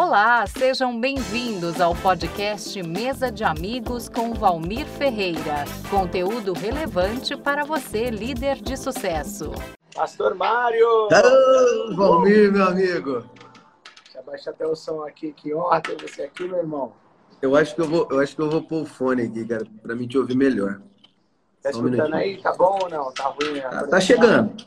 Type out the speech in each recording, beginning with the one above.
Olá, sejam bem-vindos ao podcast Mesa de Amigos com Valmir Ferreira. Conteúdo relevante para você, líder de sucesso. Pastor Mário! Valmir, meu amigo! Deixa eu baixar até o som aqui. Que honra ter você aqui, meu irmão. Eu acho que eu vou, eu acho que eu vou pôr o fone aqui, cara, pra mim te ouvir melhor. Tá um escutando minutinho. aí? Tá bom ou não? Tá ruim? Tá, tá chegando.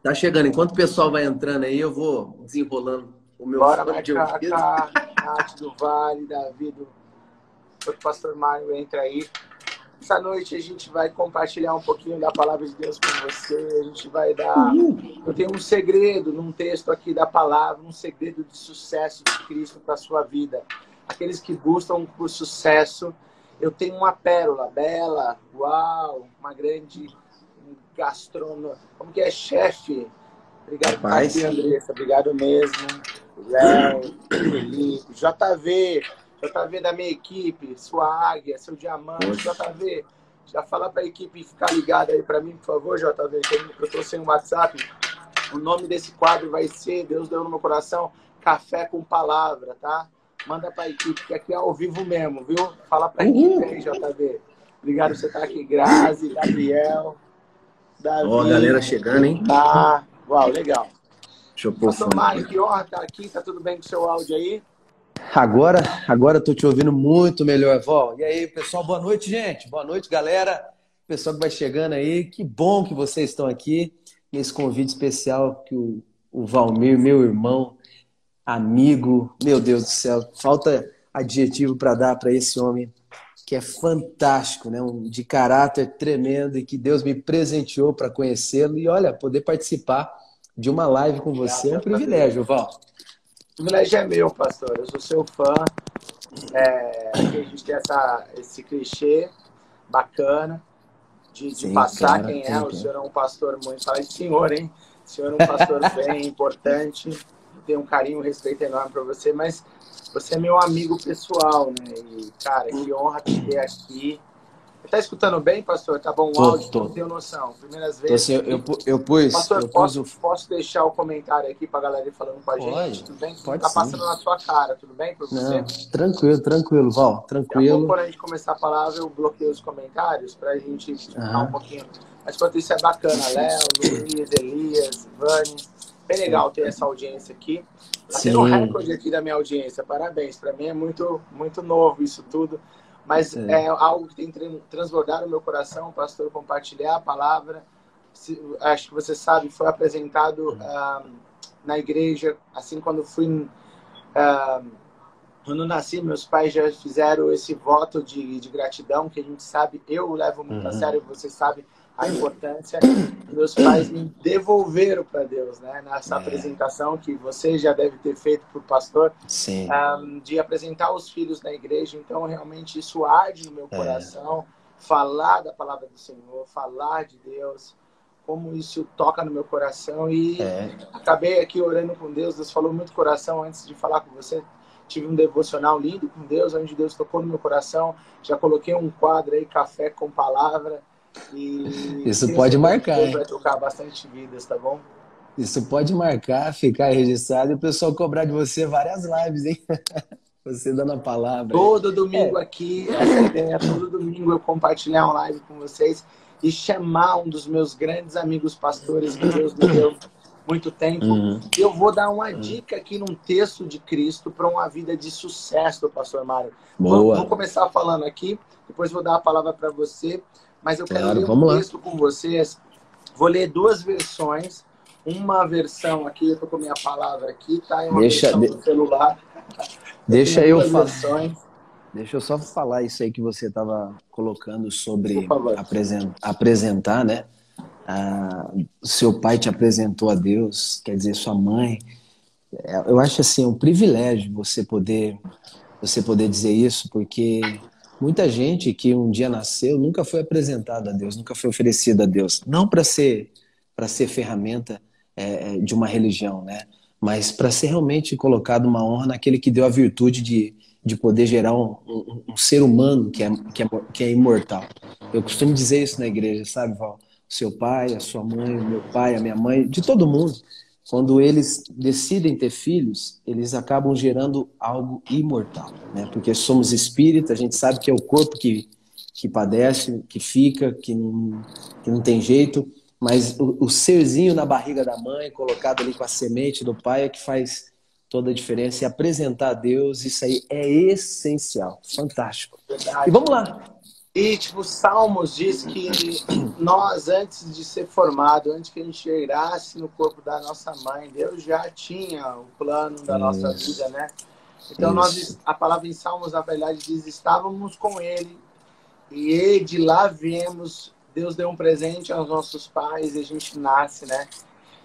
Tá chegando. Enquanto o pessoal vai entrando aí, eu vou desenrolando o meu Bora fone de ouvido. cá. Nath do Vale, Davi do... O pastor Mário entra aí. Essa noite a gente vai compartilhar um pouquinho da palavra de Deus com você. A gente vai dar. Eu tenho um segredo num texto aqui da palavra, um segredo de sucesso de Cristo para sua vida. Aqueles que buscam por sucesso, eu tenho uma pérola bela, uau, uma grande gastrônoma. Como que é, chefe? Obrigado aqui, Andressa. Obrigado mesmo. Léo, Felipe, JV, JV da minha equipe, sua águia, seu diamante. JV. Já fala para a equipe ficar ligada aí para mim, por favor, JV, que eu estou sem o WhatsApp. O nome desse quadro vai ser, Deus deu no meu coração, Café com Palavra, tá? Manda para a equipe, que aqui é ao vivo mesmo, viu? Fala para a equipe aí, JV. Obrigado por você estar aqui, Grazi, Gabriel, Davi. Ó, a galera chegando, hein? Tá. Uau, legal. Deixa eu pôr Pastor. Mário, estar aqui. Tá tudo bem com o seu áudio aí? Agora, agora eu tô te ouvindo muito melhor, Val. E aí, pessoal, boa noite, gente. Boa noite, galera. Pessoal que vai chegando aí, que bom que vocês estão aqui nesse convite especial que o, o Valmir, meu irmão, amigo, meu Deus do céu, falta adjetivo para dar para esse homem que é fantástico, né? Um, de caráter tremendo e que Deus me presenteou para conhecê-lo e olha, poder participar de uma live com você é um privilégio, Val. O privilégio é meu, pastor. Eu sou seu fã. É, a gente tem essa, esse clichê bacana de, de Sim, passar cara, quem é. tem O que- senhor é um pastor muito. Fala de senhor, hein? O senhor é um pastor bem importante. Tenho um carinho, um respeito enorme para você, mas você é meu amigo pessoal, né? E, cara, que honra te ter aqui. Tá escutando bem, pastor? Tá bom o Tô, áudio? tô. Não tenho noção. Primeiras vezes. assim, eu, eu, eu pus, Pastor, eu pus posso, o posso deixar o comentário aqui pra galera falando com a Pode, gente? Tudo bem? pode tá sim. passando na sua cara, tudo bem pra você? Não, tranquilo, tranquilo, Val, Daqui a tranquilo. quando a gente começar a palavra, eu bloqueio os comentários pra gente explicar Aham. um pouquinho. Mas enquanto isso é bacana, Léo, Luiz, Elias, Vani. Bem legal ter essa audiência aqui. Tá tendo um Sim. recorde aqui da minha audiência. Parabéns. Pra mim é muito, muito novo isso tudo. Mas É. é algo que tem tran- transbordado no meu coração, pastor, compartilhar a palavra. Se- acho que você sabe, foi apresentado ah, na igreja, assim quando fui ah, quando nasci, meus pais já fizeram esse voto de, de gratidão, que a gente sabe, eu levo muito a Uhum. sério, você sabe a importância. Meus pais me devolveram para Deus, né? Nessa É. apresentação que você já deve ter feito para o pastor, um, de apresentar os filhos na igreja. Então, realmente, isso arde no meu É. coração. Falar da palavra do Senhor, falar de Deus, como isso toca no meu coração. E é, acabei aqui orando com Deus. Deus falou muito coração antes de falar com você. Tive um devocional lindo com Deus, onde Deus tocou no meu coração. Já coloquei um quadro aí, café com palavra. E Isso pode que marcar, hein? vai tocar bastante vidas, tá bom? isso pode marcar, ficar registrado e o pessoal cobrar de você várias lives, hein? Você dando a palavra. Todo domingo aqui, essa ideia, todo domingo eu compartilhar uma live com vocês e chamar um dos meus grandes amigos pastores que Deus me deu muito tempo. Uhum. Eu vou dar uma dica aqui num texto de Cristo para uma vida de sucesso, pastor Mário. Vou, vou Boa. começar falando aqui, depois vou dar a palavra para você, mas eu quero Claro, ler um vamos lá. texto com vocês. Vou ler duas versões. Uma versão aqui, eu tô com a minha palavra aqui, tá? E uma Deixa- versão de- do celular. Deixa eu falar. Deixa eu só falar isso aí que você estava colocando sobre Por favor. apresen- apresentar, né? Ah, seu pai te apresentou a Deus, quer dizer, sua mãe. É, Eu acho assim um privilégio você poder você poder dizer isso, porque muita gente que um dia nasceu nunca foi apresentado a Deus, nunca foi oferecido a Deus, não para ser para ser ferramenta é, é, de uma religião, né? Mas para ser realmente colocado uma honra naquele que deu a virtude de, de poder gerar um, um, um ser humano que é, que, é, que é imortal. Eu costumo dizer isso na igreja, sabe, Val? Seu pai, a sua mãe, o meu pai, a minha mãe, de todo mundo. Quando eles decidem ter filhos, eles acabam gerando algo imortal, né? Porque somos espíritos, a gente sabe que é o corpo que, que padece, que fica, que não, que não tem jeito, mas o, o serzinho na barriga da mãe, colocado ali com a semente do pai, é que faz toda a diferença. E apresentar a Deus, isso aí é essencial, fantástico. E vamos lá, e, tipo, Salmos diz que nós, antes de ser formado, antes que a gente chegasse no corpo da nossa mãe, Deus já tinha o plano da nossa vida, né? Então, nós, a palavra em Salmos, na verdade, diz: estávamos com Ele e de lá viemos. Deus deu um presente aos nossos pais e a gente nasce, né?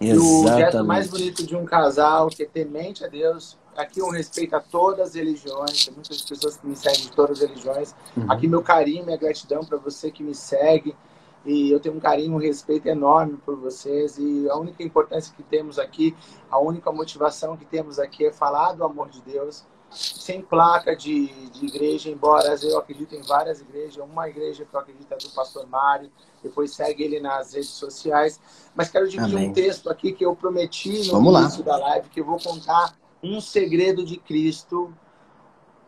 Exatamente. E o gesto mais bonito de um casal que é temente a Deus aqui um respeito a todas as religiões, tem muitas pessoas que me seguem de todas as religiões. Uhum. Aqui meu carinho, minha gratidão para você que me segue. E eu tenho um carinho, um respeito enorme por vocês. E a única importância que temos aqui, a única motivação que temos aqui é falar do amor de Deus, sem placa de, de igreja, embora eu acredito em várias igrejas. Uma igreja que eu acredito é do pastor Mário, depois segue ele nas redes sociais. Mas quero dividir Amém. um texto aqui que eu prometi no Vamos início lá. da live, que eu vou contar um segredo de Cristo,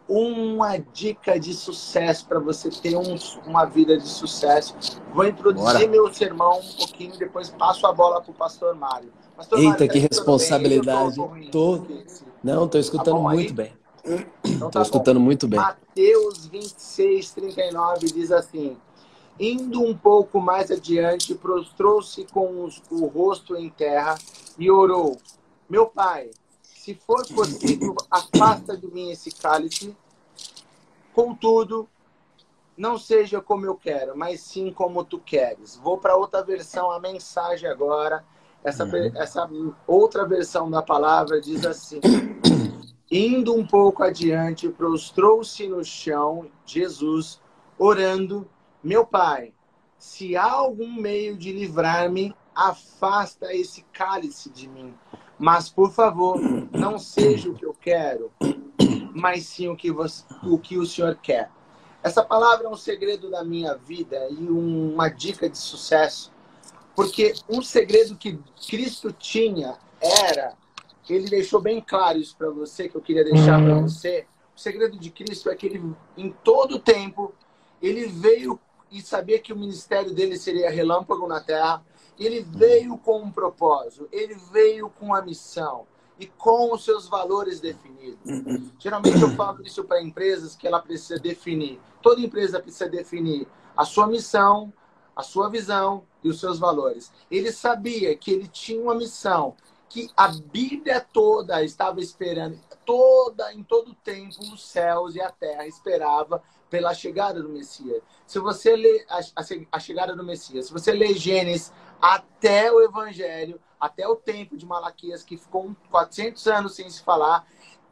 uma dica de sucesso para você ter um, uma vida de sucesso. Vou introduzir Bora. meu sermão um pouquinho, depois passo a bola para o pastor Mário. Pastor Eita, Mário, que tá responsabilidade. Tô, tô... Não, estou escutando tá muito aí? bem. Então, tá escutando bom. muito bem. Mateus 26, 39 diz assim: Indo um pouco mais adiante, prostrou-se com os, o rosto em terra e orou: Meu pai, se for possível, afasta de mim esse cálice. Contudo, não seja como eu quero, mas sim como tu queres. Vou para outra versão, a mensagem agora. Essa, uhum. essa outra versão da palavra diz assim: Indo um pouco adiante, prostrou-se no chão Jesus, orando: Meu pai, se há algum meio de livrar-me, afasta esse cálice de mim. Mas, por favor, não seja o que eu quero, mas sim o que, você, o, que o Senhor quer. Essa palavra é um segredo da minha vida e uma dica de sucesso, porque um segredo que Cristo tinha era, ele deixou bem claro isso para você, que eu queria deixar para uhum. você. O segredo de Cristo é que ele, em todo tempo, ele veio e sabia que o ministério dele seria relâmpago na terra, ele veio com um propósito, ele veio com a missão e com os seus valores definidos. Geralmente eu falo isso para empresas que ela precisa definir. Toda empresa precisa definir a sua missão, a sua visão e os seus valores. Ele sabia que ele tinha uma missão que a Bíblia toda estava esperando, toda em todo tempo os céus e a terra esperava pela chegada do Messias. Se você lê a, a, a chegada do Messias, se você lê Gênesis até o Evangelho, até o tempo de Malaquias, que ficou 400 anos sem se falar,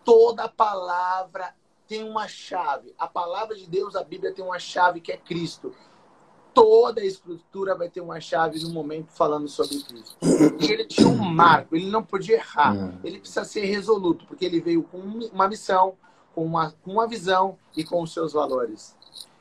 toda palavra tem uma chave. A palavra de Deus, a Bíblia tem uma chave que é Cristo. Toda a escritura vai ter uma chave no momento falando sobre Cristo. E ele tinha um marco, ele não podia errar. Hum. Ele precisa ser resoluto, porque ele veio com uma missão, com uma, com uma visão e com os seus valores.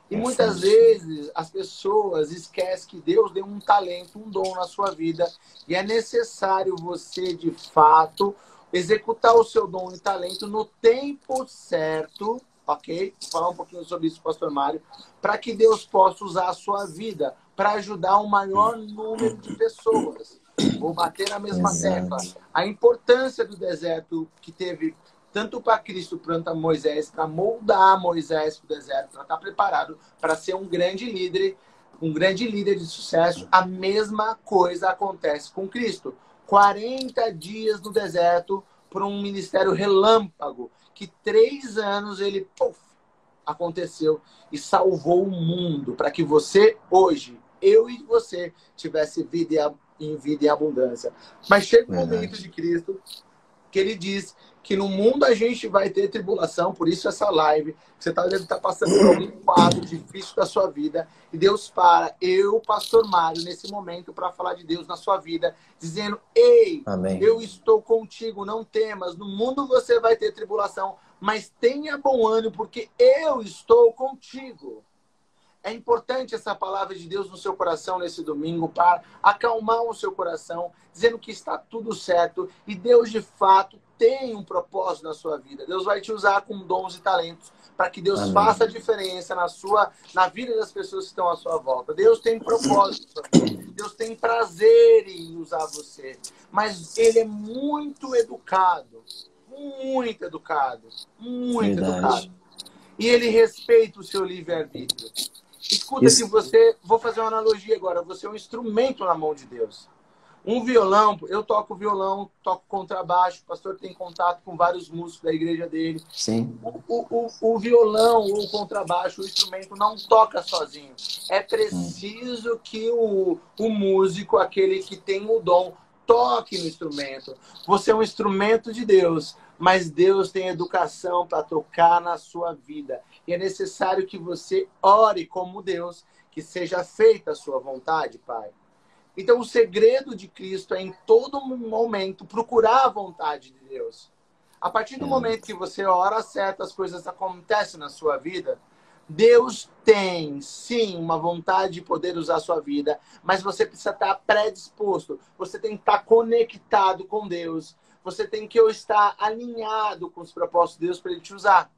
E muitas vezes as pessoas esquecem que Deus deu um talento, um dom na sua vida e é necessário você, de fato, executar o seu dom e talento no tempo certo, ok? Vou falar um pouquinho sobre isso, Pastor Mário, para que Deus possa usar a sua vida para ajudar o maior número de pessoas. Vou bater na mesma Exato. tecla. A importância do deserto que teve tanto para Cristo quanto para Moisés, para moldar Moisés para o deserto, para estar tá preparado para ser um grande líder, um grande líder de sucesso. A mesma coisa acontece com Cristo. 40 dias no deserto para um ministério relâmpago, que três anos ele puff, aconteceu e salvou o mundo para que você hoje, eu e você, tivesse vida em vida em abundância. Mas chega o momento de Cristo que ele diz que no mundo a gente vai ter tribulação, por isso essa live. Você tá, deve estar tá passando por algum quadro difícil da sua vida. E Deus para, eu, pastor Mário, nesse momento, para falar de Deus na sua vida, dizendo: Ei, Amém. eu estou contigo, não temas. No mundo você vai ter tribulação, mas tenha bom ânimo, porque eu estou contigo. É importante essa palavra de Deus no seu coração nesse domingo para acalmar o seu coração, dizendo que está tudo certo e Deus de fato tem um propósito na sua vida. Deus vai te usar com dons e talentos para que Deus Amém. faça a diferença na sua na vida das pessoas que estão à sua volta. Deus tem propósito. Deus tem prazer em usar você, mas ele é muito educado, muito educado, muito Verdade. educado. E ele respeita o seu livre-arbítrio. Escuta Isso. que você, vou fazer uma analogia agora, você é um instrumento na mão de Deus. Um violão, eu toco violão, toco contrabaixo, o pastor tem contato com vários músicos da igreja dele. Sim. O, o, o violão ou o contrabaixo, o instrumento não toca sozinho. É preciso que o, o músico, aquele que tem o dom, toque no instrumento. Você é um instrumento de Deus, mas Deus tem educação para tocar na sua vida. E é necessário que você ore como Deus, que seja feita a sua vontade, Pai. Então, o segredo de Cristo é, em todo momento, procurar a vontade de Deus. A partir do momento que você ora, certas coisas acontecem na sua vida. Deus tem, sim, uma vontade de poder usar a sua vida, mas você precisa estar predisposto. Você tem que estar conectado com Deus. Você tem que estar alinhado com os propósitos de Deus para Ele te usar.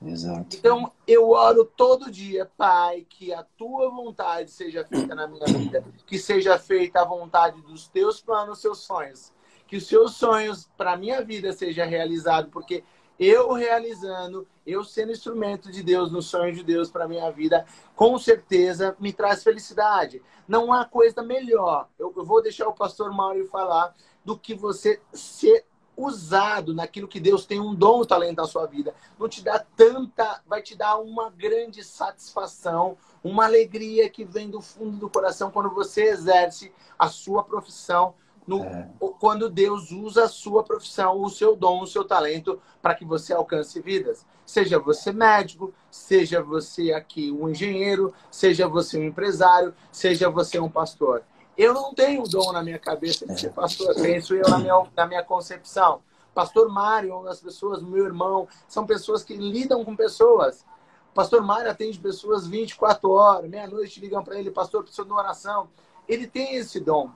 Exato. Então, eu oro todo dia, Pai, que a tua vontade seja feita na minha vida, que seja feita a vontade dos teus planos, seus sonhos, que os seus sonhos para minha vida seja realizado, porque eu realizando, eu sendo instrumento de Deus, no sonho de Deus para minha vida, com certeza me traz felicidade. Não há coisa melhor. Eu, eu vou deixar o pastor Mauro falar do que você ser usado naquilo que Deus tem um dom, um talento na sua vida, não te dá tanta, vai te dar uma grande satisfação, uma alegria que vem do fundo do coração quando você exerce a sua profissão, no, é. quando Deus usa a sua profissão, o seu dom, o seu talento para que você alcance vidas. Seja você médico, seja você aqui um engenheiro, seja você um empresário, seja você um pastor. Eu não tenho dom na minha cabeça de ser pastor, penso eu na minha, na minha concepção. Pastor Mário, das pessoas, meu irmão, são pessoas que lidam com pessoas. Pastor Mário atende pessoas 24 horas, meia-noite ligam para ele, pastor, preciso de uma oração. Ele tem esse dom.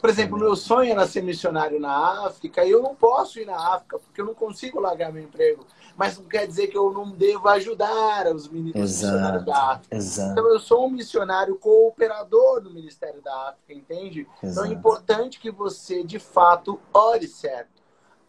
Por exemplo, meu sonho era ser missionário na África e eu não posso ir na África porque eu não consigo largar meu emprego. Mas não quer dizer que eu não devo ajudar os missionários da África. Exato. Então eu sou um missionário cooperador do Ministério da África, entende? Exato. Então é importante que você, de fato, ore certo.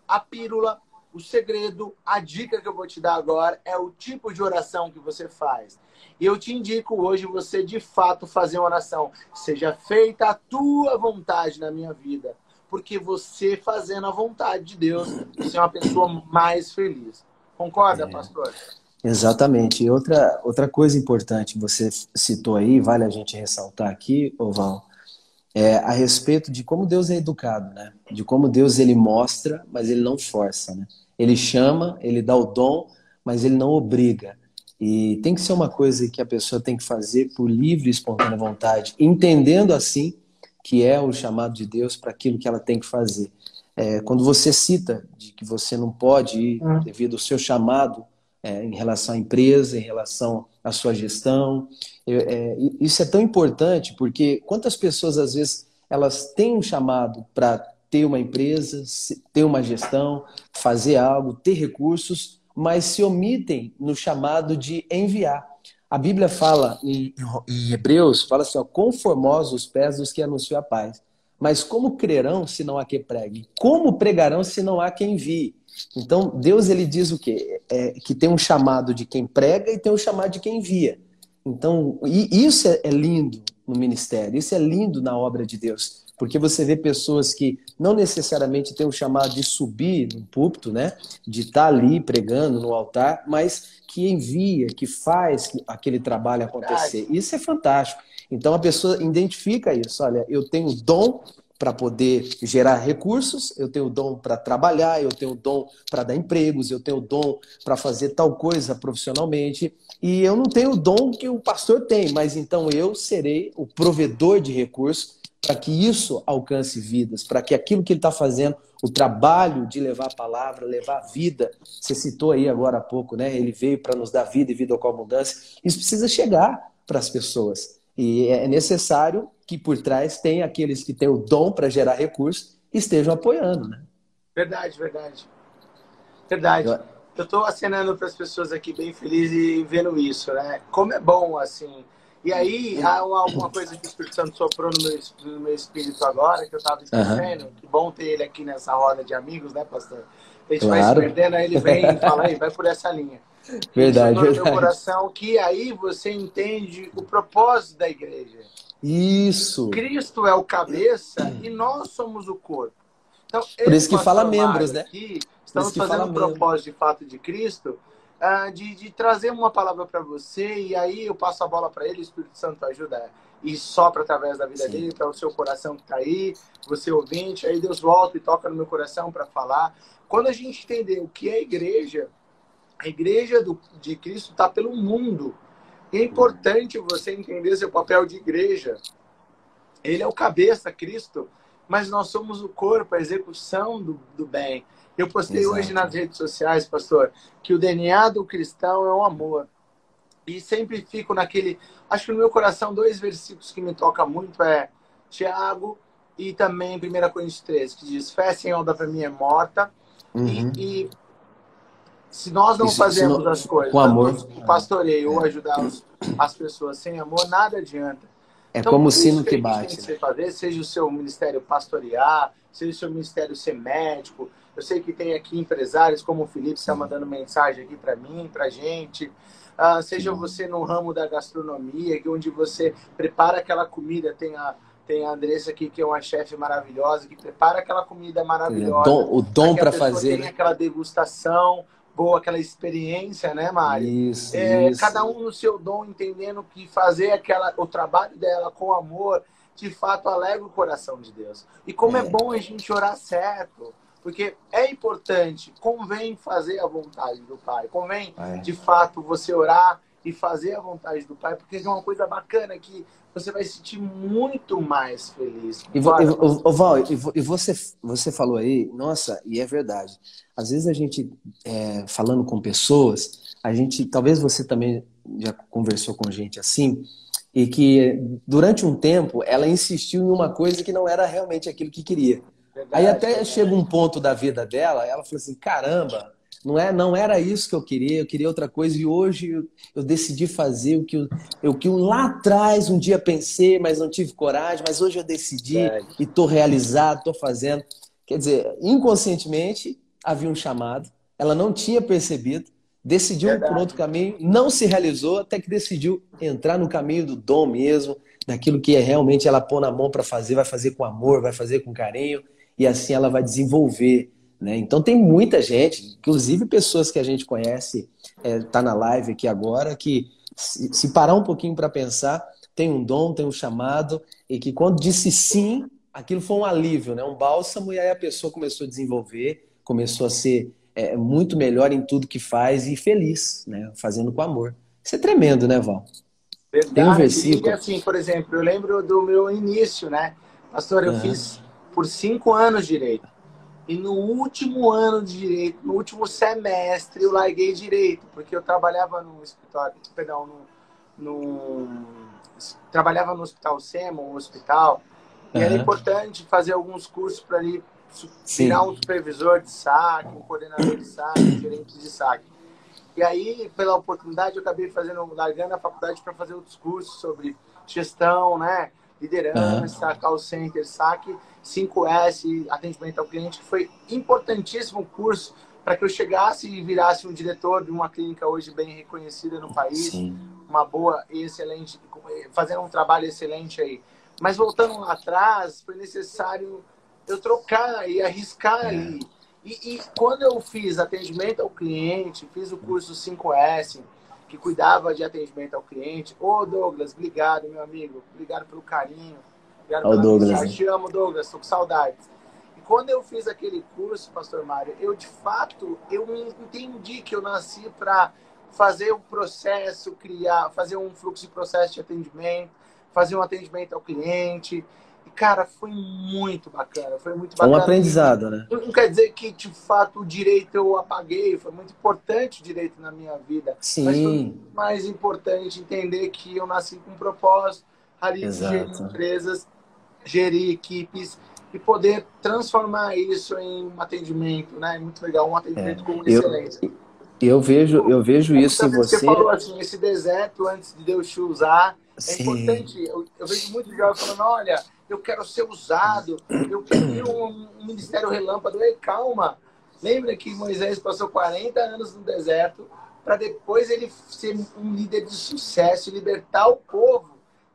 A pílula, o segredo, a dica que eu vou te dar agora é o tipo de oração que você faz. E eu te indico hoje você de fato fazer uma oração. Seja feita a tua vontade na minha vida. Porque você fazendo a vontade de Deus, você é uma pessoa mais feliz. Concorda, é. pastor? Exatamente. E outra, outra coisa importante, você citou aí, vale a gente ressaltar aqui, Oval, é a respeito de como Deus é educado, né? De como Deus ele mostra, mas ele não força, né? Ele chama, ele dá o dom, mas ele não obriga. E tem que ser uma coisa que a pessoa tem que fazer por livre e espontânea vontade, entendendo assim que é o chamado de Deus para aquilo que ela tem que fazer. É, quando você cita de que você não pode ir hum. devido ao seu chamado é, em relação à empresa, em relação à sua gestão, é, isso é tão importante porque quantas pessoas às vezes elas têm um chamado para ter uma empresa, ter uma gestão, fazer algo, ter recursos, mas se omitem no chamado de enviar. A Bíblia fala em, em Hebreus, fala assim, ó, conformosos os pés dos que anunciam a paz. Mas como crerão se não há quem pregue? Como pregarão se não há quem envie? Então, Deus ele diz o quê? É, que tem um chamado de quem prega e tem um chamado de quem envia. Então, isso é, é lindo no ministério, isso é lindo na obra de Deus. Porque você vê pessoas que não necessariamente têm o chamado de subir no púlpito, né? De estar ali pregando no altar, mas que envia, que faz aquele trabalho acontecer. Isso é fantástico. Então a pessoa identifica isso. Olha, eu tenho dom para poder gerar recursos, eu tenho dom para trabalhar, eu tenho dom para dar empregos, eu tenho dom para fazer tal coisa profissionalmente, e eu não tenho o dom que o pastor tem, mas então eu serei o provedor de recursos para que isso alcance vidas, para que aquilo que ele está fazendo, o trabalho de levar a palavra, levar a vida, você citou aí agora há pouco, né? Ele veio para nos dar vida e vida com abundância. Isso precisa chegar para as pessoas. E é necessário que por trás tenha aqueles que têm o dom para gerar recursos e estejam apoiando, né? Verdade, verdade. Verdade. Eu estou acenando para as pessoas aqui bem felizes e vendo isso, né? Como é bom, assim. E aí, há uma, uma coisa que o Espírito Santo soprou no meu, no meu espírito agora, que eu estava esquecendo. Uhum. Que bom ter ele aqui nessa roda de amigos, né, pastor? A gente claro. vai se perdendo, aí ele vem e fala aí, vai por essa linha. Verdade, verdade. no meu coração que aí você entende o propósito da igreja. Isso. Cristo é o cabeça e nós somos o corpo. Então, Por isso que fala membros, né? Aqui, estamos fazendo o propósito de fato de Cristo, uh, de, de, trazer uma palavra para você e aí eu passo a bola para ele, o Espírito Santo ajuda e sopra através da vida Sim. dele para o seu coração que está aí, você ouvinte, aí Deus volta e toca no meu coração para falar. Quando a gente entender o que é igreja, a igreja do, de Cristo está pelo mundo. E é importante você entender seu papel de igreja. Ele é o cabeça, Cristo, mas nós somos o corpo, a execução do, do bem. Eu postei Exato. hoje nas redes sociais, pastor, que o DNA do cristão é o amor. E sempre fico naquele. Acho que no meu coração, dois versículos que me tocam muito é Tiago e também 1 Coríntios 13, que diz: Fé sem obra para mim é morta. Uhum. E, e, se nós não Isso, fazemos não, as coisas, com amor, o pastoreio é. ou ajudar os, as pessoas sem amor, nada adianta. É então, como o sino que, bate. Que né? fazer, seja o seu ministério pastorear, seja o seu ministério ser médico. Eu sei que tem aqui empresários como o Felipe está mandando mensagem aqui para mim, para gente. Uh, seja você no ramo da gastronomia, onde você prepara aquela comida, tem a tem a Andressa aqui, que é uma chefe maravilhosa, que prepara aquela comida maravilhosa. O dom, o dom para fazer. Tem né? aquela degustação boa, aquela experiência, né, Mari? Isso, é, isso. Cada um no seu dom, entendendo que fazer aquela, o trabalho dela com amor, de fato, alegra o coração de Deus. E como é, é bom a gente orar certo. Porque é importante, convém fazer a vontade do Pai. Convém, é. de fato, você orar e fazer a vontade do Pai, porque é uma coisa bacana que você vai se sentir muito mais feliz. E, vo, e, Val, e você, você falou aí, nossa, e é verdade. Às vezes a gente, é, falando com pessoas, a gente, talvez você também já conversou com gente assim, e que durante um tempo ela insistiu em uma coisa que não era realmente aquilo que queria. Verdade, aí até verdade. chega um ponto da vida dela, ela falou assim, caramba, não, é, não era isso que eu queria, eu queria outra coisa e hoje eu, eu decidi fazer o que eu, eu, que eu lá atrás um dia pensei, mas não tive coragem, mas hoje eu decidi é. e estou realizado, estou fazendo. Quer dizer, inconscientemente havia um chamado, ela não tinha percebido, decidiu Verdade. por outro caminho, não se realizou, até que decidiu entrar no caminho do dom mesmo, daquilo que é realmente ela pôr na mão para fazer, vai fazer com amor, vai fazer com carinho, e assim ela vai desenvolver né? Então tem muita gente, inclusive pessoas que a gente conhece, está é, tá na live aqui agora, que se, se parar um pouquinho para pensar, tem um dom, tem um chamado, e que quando disse sim, aquilo foi um alívio, né? um bálsamo, e aí a pessoa começou a desenvolver, começou a ser é, muito melhor em tudo que faz e feliz, né? fazendo com amor. Isso é tremendo, né, Val? Verdade. Tem um versículo. E assim, por exemplo, eu lembro do meu início, né? Pastor, eu uhum. fiz por cinco anos direito. E no último ano de direito, no último semestre, eu larguei direito, porque eu trabalhava no escritório, perdão, no, no trabalhava no Hospital SEMA, um hospital, e uhum. era importante fazer alguns cursos para ali virar um supervisor de saque, um coordenador de saque, um gerente de saque. E aí, pela oportunidade, eu acabei fazendo, largando a faculdade para fazer outros cursos sobre gestão, né? Liderança, uhum. call center, saque, 5S, atendimento ao cliente, que foi importantíssimo o curso para que eu chegasse e virasse um diretor de uma clínica hoje bem reconhecida no país, Sim. uma boa e excelente, fazendo um trabalho excelente aí. Mas voltando lá atrás, foi necessário eu trocar e arriscar é. ali. E, e, quando eu fiz atendimento ao cliente, fiz o curso 5S, que cuidava de atendimento ao cliente. Ô, Douglas, obrigado, meu amigo. Obrigado pelo carinho. Obrigado pela Douglas. Mensagem. Te amo, Douglas. Estou com saudades. E quando eu fiz aquele curso, Pastor Mário, eu, de fato, eu entendi que eu nasci para fazer um processo, criar, fazer um fluxo de processo de atendimento, fazer um atendimento ao cliente. Cara, foi muito bacana, foi muito bacana. É um aprendizado, né? Não quer dizer que, de fato, o direito eu apaguei, foi muito importante o direito na minha vida. Sim. Mas foi mais importante entender que eu nasci com um propósito, ali de gerir empresas, gerir equipes e poder transformar isso em um atendimento, né? Muito legal, um atendimento é. com excelência. Eu vejo, eu vejo isso em você. Você falou assim, esse deserto antes de Deus te usar. É Sim. importante. Eu, eu vejo muitos jovens falando, olha, eu quero ser usado, eu quero um, um ministério relâmpago. Ei, calma. Lembra que Moisés passou 40 anos no deserto para depois ele ser um líder de sucesso e libertar o povo.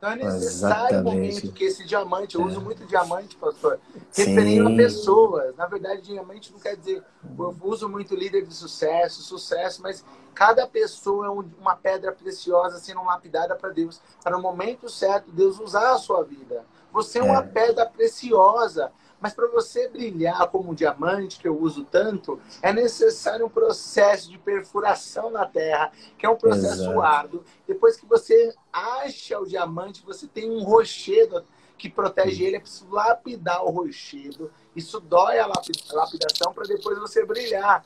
Então é necessário o momento que esse diamante, eu uso é. muito diamante, pastor, referindo a pessoas. Na verdade, diamante não quer dizer, eu uso muito líder de sucesso, sucesso, mas cada pessoa é uma pedra preciosa sendo lapidada para Deus, para no momento certo Deus usar a sua vida. Você é uma é. pedra preciosa. Mas para você brilhar como um diamante, que eu uso tanto, é necessário um processo de perfuração na terra, que é um processo Exato. árduo. Depois que você acha o diamante, você tem um rochedo que protege ele, é preciso lapidar o rochedo. Isso dói a lapidação para depois você brilhar.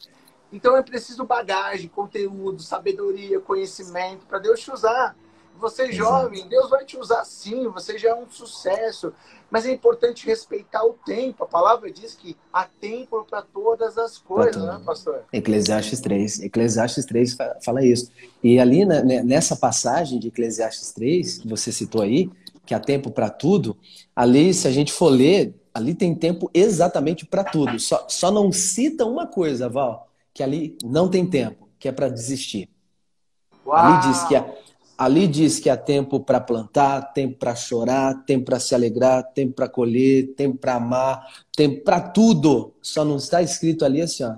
Então é preciso bagagem, conteúdo, sabedoria, conhecimento para Deus te usar. Você é jovem, Deus vai te usar sim, você já é um sucesso. Mas é importante respeitar o tempo. A palavra diz que há tempo para todas as coisas, né, pastor? Eclesiastes 3. Eclesiastes 3 fala isso. E ali né, né, nessa passagem de Eclesiastes 3, que você citou aí, que há tempo para tudo, ali, se a gente for ler, ali tem tempo exatamente para tudo. Só, só não cita uma coisa, Val, que ali não tem tempo, que é para desistir. Uau. Ali diz que a, Ali diz que há tempo para plantar, tempo para chorar, tempo para se alegrar, tempo para colher, tempo para amar, tempo para tudo. Só não está escrito ali assim, ó,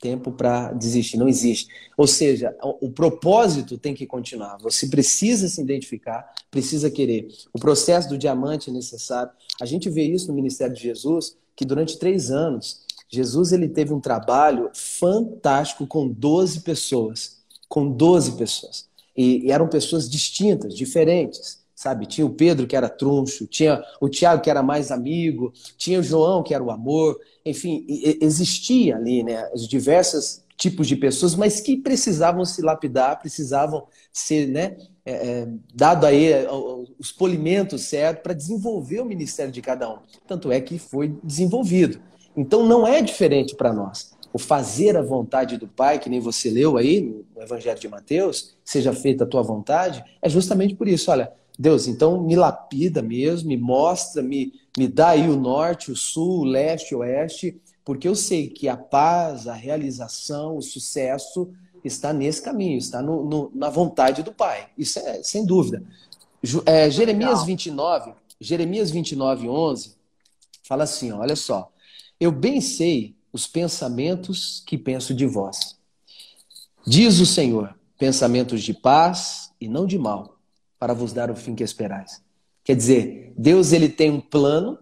tempo para desistir. Não existe. Ou seja, o, o propósito tem que continuar. Você precisa se identificar, precisa querer. O processo do diamante é necessário. A gente vê isso no ministério de Jesus, que durante três anos, Jesus ele teve um trabalho fantástico com 12 pessoas. Com 12 pessoas. E, e eram pessoas distintas, diferentes sabe? Tinha o Pedro que era truncho, tinha o Tiago que era mais amigo, tinha o João que era o amor, enfim, existia ali, né, os diversos tipos de pessoas, mas que precisavam se lapidar, precisavam ser, né, é, é, dado aí é, os polimentos certos para desenvolver o ministério de cada um. Tanto é que foi desenvolvido. Então não é diferente para nós o fazer a vontade do Pai, que nem você leu aí no Evangelho de Mateus, seja feita a tua vontade, é justamente por isso. Olha, Deus, então me lapida mesmo, me mostra, me, me dá aí o norte, o sul, o leste, o oeste, porque eu sei que a paz, a realização, o sucesso está nesse caminho, está no, no, na vontade do Pai. Isso é sem dúvida. É, Jeremias 29, Jeremias 29, 11, fala assim: olha só, eu bem sei os pensamentos que penso de vós. Diz o Senhor: pensamentos de paz e não de mal, para vos dar o fim que esperais. Quer dizer, Deus ele tem um plano,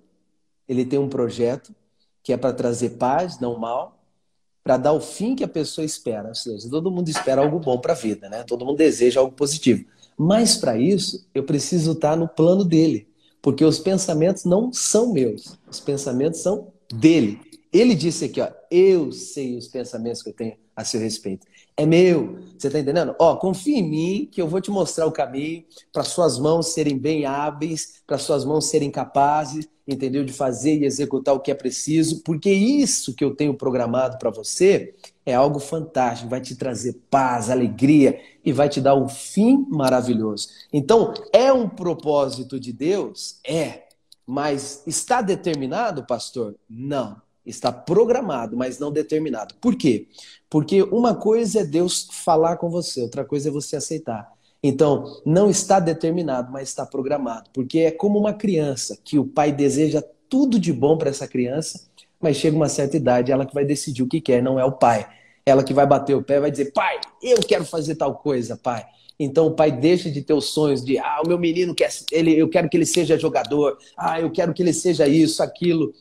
ele tem um projeto que é para trazer paz, não mal, para dar o fim que a pessoa espera. Ou seja, todo mundo espera algo bom para a vida, né? Todo mundo deseja algo positivo. Mas para isso, eu preciso estar no plano dele, porque os pensamentos não são meus, os pensamentos são dele. Ele disse aqui, ó, eu sei os pensamentos que eu tenho a seu respeito. É meu. Você está entendendo? Ó, confia em mim que eu vou te mostrar o caminho para suas mãos serem bem hábeis, para suas mãos serem capazes, entendeu? De fazer e executar o que é preciso, porque isso que eu tenho programado para você é algo fantástico, vai te trazer paz, alegria e vai te dar um fim maravilhoso. Então, é um propósito de Deus? É. Mas está determinado, pastor? Não. Está programado, mas não determinado. Por quê? Porque uma coisa é Deus falar com você, outra coisa é você aceitar. Então, não está determinado, mas está programado. Porque é como uma criança, que o pai deseja tudo de bom para essa criança, mas chega uma certa idade, ela que vai decidir o que quer, não é o pai. Ela que vai bater o pé vai dizer: pai, eu quero fazer tal coisa, pai. Então o pai deixa de ter os sonhos de, ah, o meu menino quer, ele, eu quero que ele seja jogador, ah, eu quero que ele seja isso, aquilo.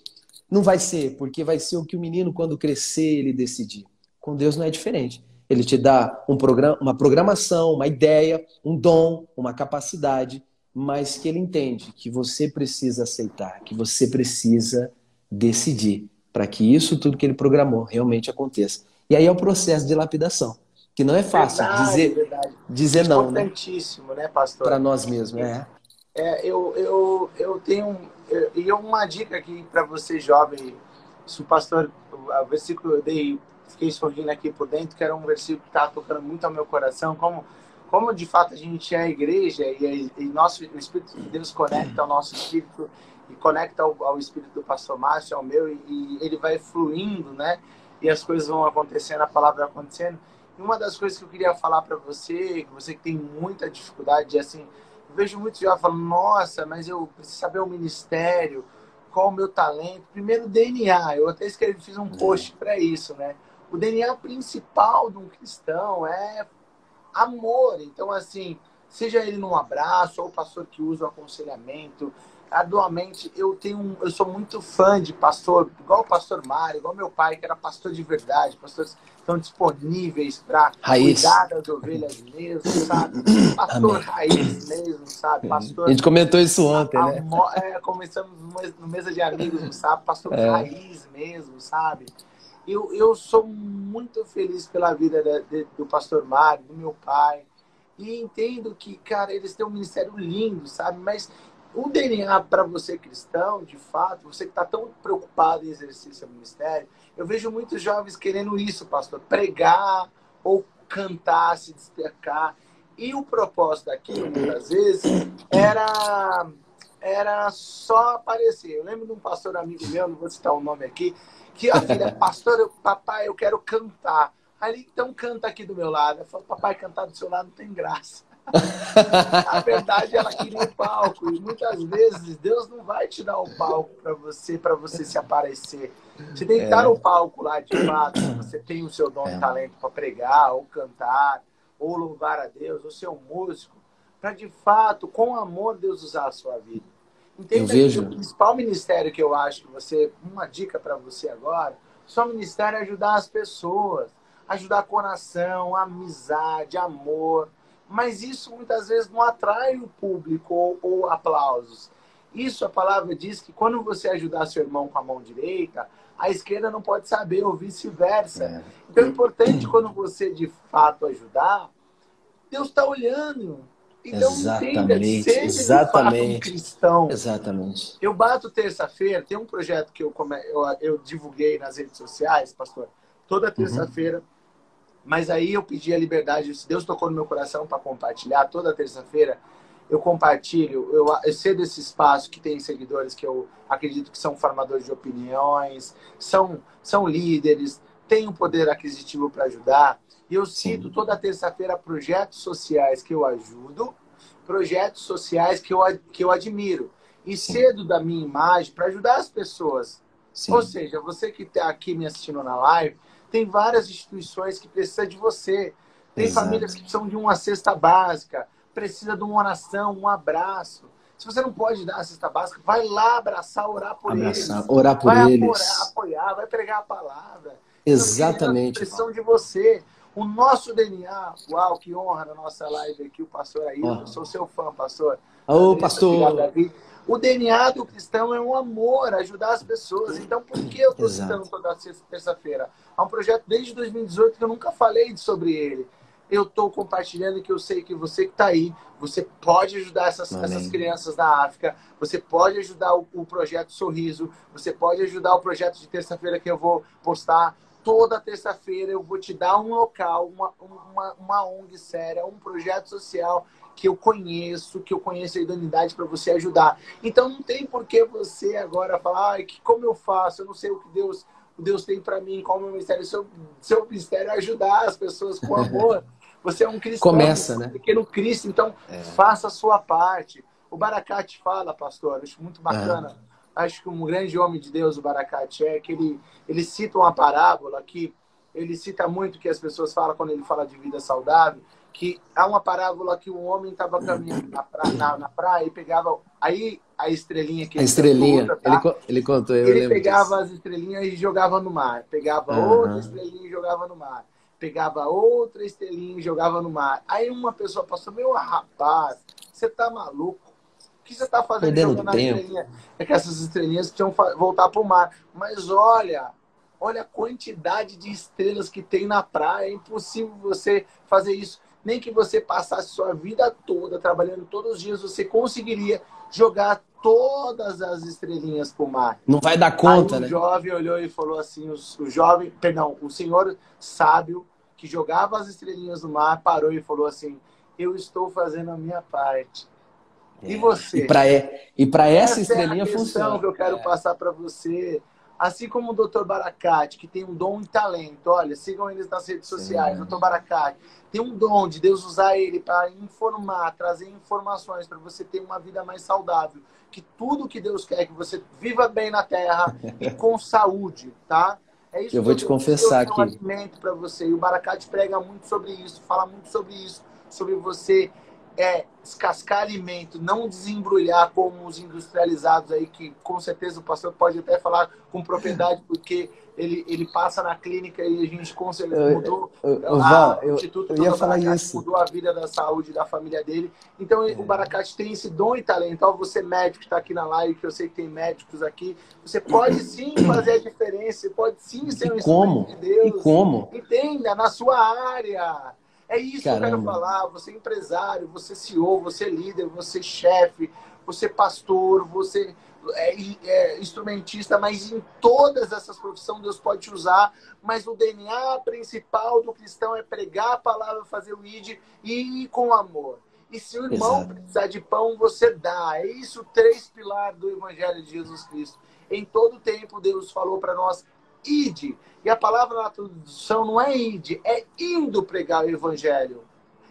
Não vai ser, porque vai ser o que o menino, quando crescer, ele decidir. Com Deus não é diferente. Ele te dá um programa, uma programação, uma ideia, um dom, uma capacidade, mas que ele entende que você precisa aceitar, que você precisa decidir para que isso tudo que ele programou realmente aconteça. E aí é o processo de lapidação, que não é fácil Verdade, dizer, verdade. dizer não, né? Importantíssimo, né, pastor? Para nós mesmos, é. É, eu, eu, eu tenho e uma dica aqui para você jovem, se o pastor, o versículo eu dei, fiquei sorrindo aqui por dentro, que era um versículo que estava tocando muito ao meu coração, como como de fato a gente é a igreja e, e nosso o Espírito de Deus conecta ao nosso espírito e conecta ao, ao espírito do pastor Márcio, ao meu, e, e ele vai fluindo, né? E as coisas vão acontecendo, a palavra acontecendo. E uma das coisas que eu queria falar para você, que você que tem muita dificuldade, é assim, eu vejo muitos jovens falando, nossa, mas eu preciso saber o ministério, qual o meu talento. Primeiro, DNA. Eu até escrevi, fiz um post para isso, né? O DNA principal de um cristão é amor. Então, assim, seja ele num abraço, ou o pastor que usa o aconselhamento. Atualmente, eu tenho um- eu sou muito fã de pastor, igual o pastor Mário, igual meu pai, que era pastor de verdade, pastores estão disponíveis para cuidar das ovelhas mesmo, sabe? Pastor Amém. raiz mesmo, sabe? Pastor A gente comentou isso ontem, a- né? a é, começamos no mes- no mesa de amigos, sábado, pastor É. raiz mesmo, sabe? Eu, eu sou muito feliz pela vida da- de- do pastor Mário, do meu pai. E entendo que, cara, eles têm um ministério lindo, sabe? Mas o DNA para você cristão, de fato, você que está tão preocupado em exercer seu ministério, eu vejo muitos jovens querendo isso, pastor, pregar ou cantar, se destacar. E o propósito daquilo, muitas vezes, era era só aparecer. Eu lembro de um pastor amigo meu, não vou citar o nome aqui, que a filha, pastor, eu- papai, eu quero cantar. Aí ele, então canta aqui do meu lado. Eu falo, papai, cantar do seu lado não tem graça. Na verdade, ela queria o palco. E muitas vezes Deus não vai te dar o palco para você, para você se aparecer. Você tem que estar no palco lá de fato. Você tem o seu dom É. e talento para pregar, ou cantar, ou louvar a Deus, ou ser um músico, para de fato, com amor, Deus usar a sua vida. Entenda Eu vejo. o principal ministério que eu acho que você, uma dica para você agora, seu ministério é ajudar as pessoas, ajudar coração, amizade, amor. Mas isso muitas vezes não atrai o público ou, ou aplausos. Isso a palavra diz que quando você ajudar seu irmão com a mão direita, a esquerda não pode saber, ou vice-versa. É. Então é importante quando você de fato ajudar, Deus está olhando. Então entenda, Exatamente, de fato um exatamente. cristão. Exatamente. Eu bato terça-feira, tem um projeto que eu, come... eu, eu divulguei nas redes sociais, pastor, toda terça-feira. Mas aí eu pedi a liberdade, se Deus tocou no meu coração para compartilhar, toda terça-feira eu compartilho, eu, eu sei desse espaço que tem seguidores que eu acredito que são formadores de opiniões, são, são líderes, têm um poder aquisitivo para ajudar. E eu cito toda terça-feira projetos sociais que eu ajudo, projetos sociais que eu, que eu admiro. E cedo da minha imagem para ajudar as pessoas. Sim. Ou seja, você que está aqui me assistindo na live, tem várias instituições que precisam de você. Tem Exato. famílias que precisam de uma cesta básica, precisa de uma oração, um abraço. Se você não pode dar a cesta básica, vai lá abraçar, orar por Abraçar, eles. orar por vai eles. apoiar, apoiar, vai pregar a palavra. Exatamente. Eles precisam de você. O nosso DNA, uau, que honra na nossa live aqui, o pastor Ailton. Eu sou seu fã, pastor. Ô, pastor. O DNA do cristão é um amor, ajudar as pessoas. Então, por que eu estou citando toda terça-feira? É um projeto desde 2018 que eu nunca falei sobre ele. Eu estou compartilhando que eu sei que você que está aí, você pode ajudar essas, essas crianças da África, você pode ajudar o, o projeto Sorriso, você pode ajudar o projeto de terça-feira que eu vou postar. Toda terça-feira eu vou te dar um local, uma, uma, uma ONG séria, um projeto social que eu conheço, que eu conheço a idoneidade para você ajudar. Então não tem por que você agora falar, ai, que como eu faço? Eu não sei o que Deus, o Deus tem para mim, qual é o meu ministério. Seu, seu ministério é ajudar as pessoas com amor. Você é um cristão, Começa, é um né? pequeno Cristo, então faça a sua parte. O Baracate fala, pastor, acho muito bacana. Acho que um grande homem de Deus, o Baracate, é que ele, ele cita uma parábola que ele cita muito que as pessoas falam quando ele fala de vida saudável, que há uma parábola que um homem estava caminhando na praia, na, na praia e pegava aí a estrelinha que A ele estrelinha. tá? Ele, ele contou, eu ele pegava disso. as estrelinhas e jogava no mar. Pegava Aham. outra estrelinha e jogava no mar. Pegava outra estrelinha e jogava no mar. Aí uma pessoa passou, meu rapaz, você tá maluco? O que você está fazendo Perdendo jogando tempo. estrelinha? É que essas estrelinhas tinham voltar para o mar. Mas olha, olha a quantidade de estrelas que tem na praia. É impossível você fazer isso. Nem que você passasse sua vida toda trabalhando todos os dias, você conseguiria jogar todas as estrelinhas para o mar. Não vai dar conta, Aí né? o jovem olhou e falou assim: o, o jovem, perdão, o senhor sábio que jogava as estrelinhas no mar parou e falou assim: Eu estou fazendo a minha parte. E você? É. E para pra essa, Essa estrelinha é a questão funciona. que eu quero É. passar para você. Assim como o Dr. Baracate, que tem um dom e talento. Olha, sigam eles nas redes sociais. Sim. Dr. Baracate tem um dom de Deus usar ele para informar, trazer informações para você ter uma vida mais saudável. Que tudo que Deus quer é que você viva bem na terra e com saúde, tá? É isso Eu que vou te confessar eu tenho um aqui. alimento para você. E o Baracate prega muito sobre isso, fala muito sobre isso, sobre você é descascar alimento, não desembrulhar como os industrializados aí, que com certeza o pastor pode até falar com propriedade, porque ele, ele passa na clínica e a gente com certeza mudou. eu- eu- a- eu- Instituto eu ia falar isso. mudou a vida da saúde da família dele. Então É. o Baracate tem esse dom e talento. Ó, você médico que está aqui na live, que eu sei que tem médicos aqui, você pode sim fazer a diferença, você pode sim ser um E como? de Deus. E como? Entenda, na sua área. É isso que eu quero Caramba. falar. Você é empresário, você é CEO, você é líder, você é chefe, você é pastor, você é, é instrumentista, mas em todas essas profissões Deus pode te usar. Mas o DNA principal do cristão é pregar a palavra, fazer o ID e ir com amor. E se o irmão Exato. precisar de pão, você dá. É isso, três pilares do Evangelho de Jesus Cristo. Em todo tempo, Deus falou para nós: ide. E a palavra na tradução não é ide, é indo pregar o Evangelho.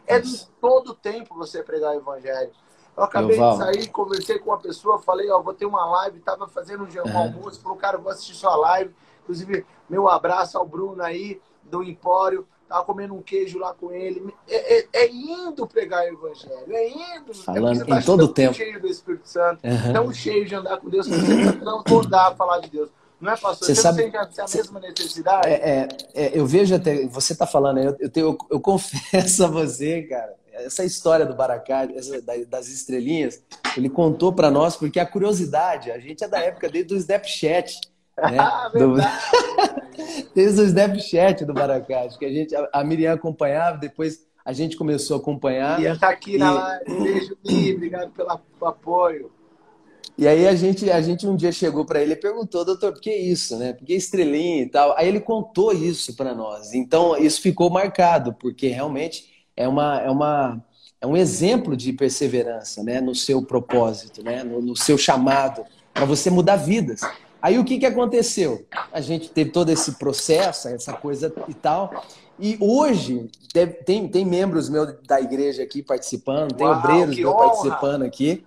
É Isso. todo tempo você pregar o Evangelho. Eu acabei Val. de sair, conversei com uma pessoa, falei, ó, vou ter uma live, tava fazendo um dia- um Uhum. almoço, falou, cara, eu vou assistir sua live. Inclusive, meu abraço ao Bruno aí, do Empório, tava comendo um queijo lá com ele. É, é- é indo pregar o Evangelho, é indo. Falando é você em todo tão tempo. cheio do Espírito Santo, Aham. tão cheio de andar com Deus, que você tá precisando acordar a falar de Deus. Não é, pastor? Você Você, sabe- sente a- a mesma necessidade? É, é, é, eu vejo até, você está falando, eu, eu, tenho- eu confesso a você, cara, essa história do Baracá, das estrelinhas, ele contou para nós, porque a curiosidade, a gente é da época desde o Snapchat, né? Ah, Do- desde o Snapchat do Baracá, que a gente, a, Miriam acompanhava, depois a gente começou a acompanhar. Tá aqui na E- live. Beijo, Li. Obrigado pelo apoio. E aí a gente, a gente um dia chegou para ele e perguntou, doutor, por que isso, né? Por que estrelinha e tal? Aí ele contou isso para nós. Então isso ficou marcado, porque realmente é uma, é uma é um exemplo de perseverança, né? No seu propósito, né? No, no seu chamado para você mudar vidas. Aí o que que aconteceu? A gente teve todo esse processo, essa coisa e tal. E hoje deve- tem, tem membros meus da igreja aqui participando, tem Uau, obreiros meus honra! participando aqui.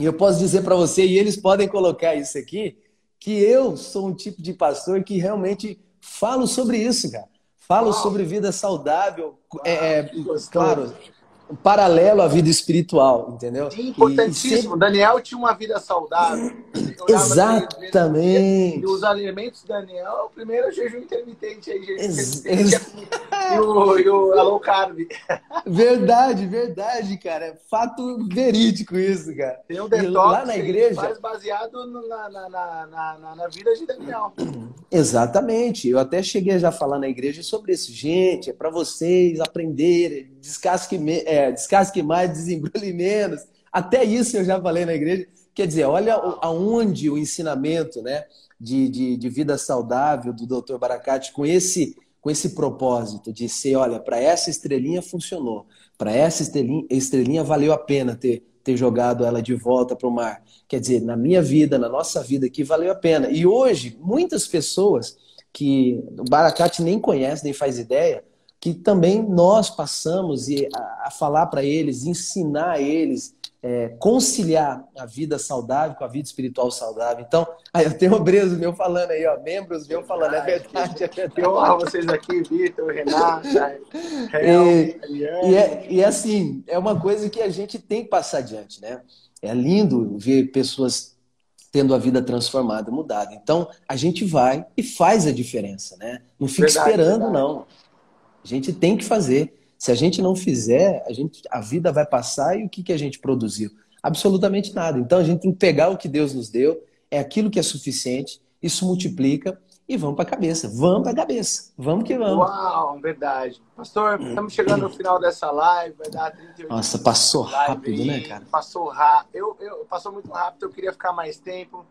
E eu posso dizer para você, e eles podem colocar isso aqui, que eu sou um tipo de pastor que realmente falo sobre isso, cara. Falo Uau! sobre vida saudável, é, é, gostoso. claro, paralelo à vida espiritual, entendeu? Sim, E- importantíssimo. sempre- Daniel tinha uma vida saudável. Exatamente. E os alimentos do Daniel, o primeiro é o jejum intermitente aí, jejum Ex- intermitente. E o, e o low carb. Verdade, verdade, cara. É fato verídico isso, cara. Tem um detox lá na igreja, faz baseado na, na, na, na, na- vida de Daniel. Exatamente. Eu até cheguei já a falar na igreja sobre isso. Gente, é para vocês aprenderem, descasque, me- é, descasque mais, desembrulhe menos. Até isso eu já falei na igreja. Quer dizer, olha aonde o ensinamento né, de, de, de vida saudável do Dr. Baracate com esse, com esse propósito de ser, olha, para essa estrelinha funcionou. Para essa estrelinha, estrelinha valeu a pena ter, ter jogado ela de volta para o mar. Quer dizer, na minha vida, na nossa vida aqui, valeu a pena. E hoje, muitas pessoas que o Baracate nem conhece, nem faz ideia, que também nós passamos e a, falar para eles, ensinar a eles, é, conciliar a vida saudável com a vida espiritual saudável. Então, aí eu tenho obreiros meu falando aí, ó, membros meu falando, é verdade, é verdade. honra vocês aqui, Vitor, Renata, E- Hel, Ariane. E, é, e assim, é uma coisa que a gente tem que passar adiante, né? É lindo ver pessoas tendo a vida transformada, mudada. Então, a gente vai e faz a diferença, né? Não fica Verdade, esperando, verdade. não. A gente tem que fazer. Se a gente não fizer, a, gente, a vida vai passar e o que, que a gente produziu? absolutamente nada. Então a gente tem que pegar o que Deus nos deu, é aquilo que é suficiente, isso multiplica e vamos para a cabeça. Vamos para a cabeça. Vamos que vamos. Uau, verdade. Pastor, estamos chegando no final dessa live, vai dar 38 Nossa, passou rápido, né, cara? Passou rápido. Eu, eu, passou muito rápido, eu queria ficar mais tempo,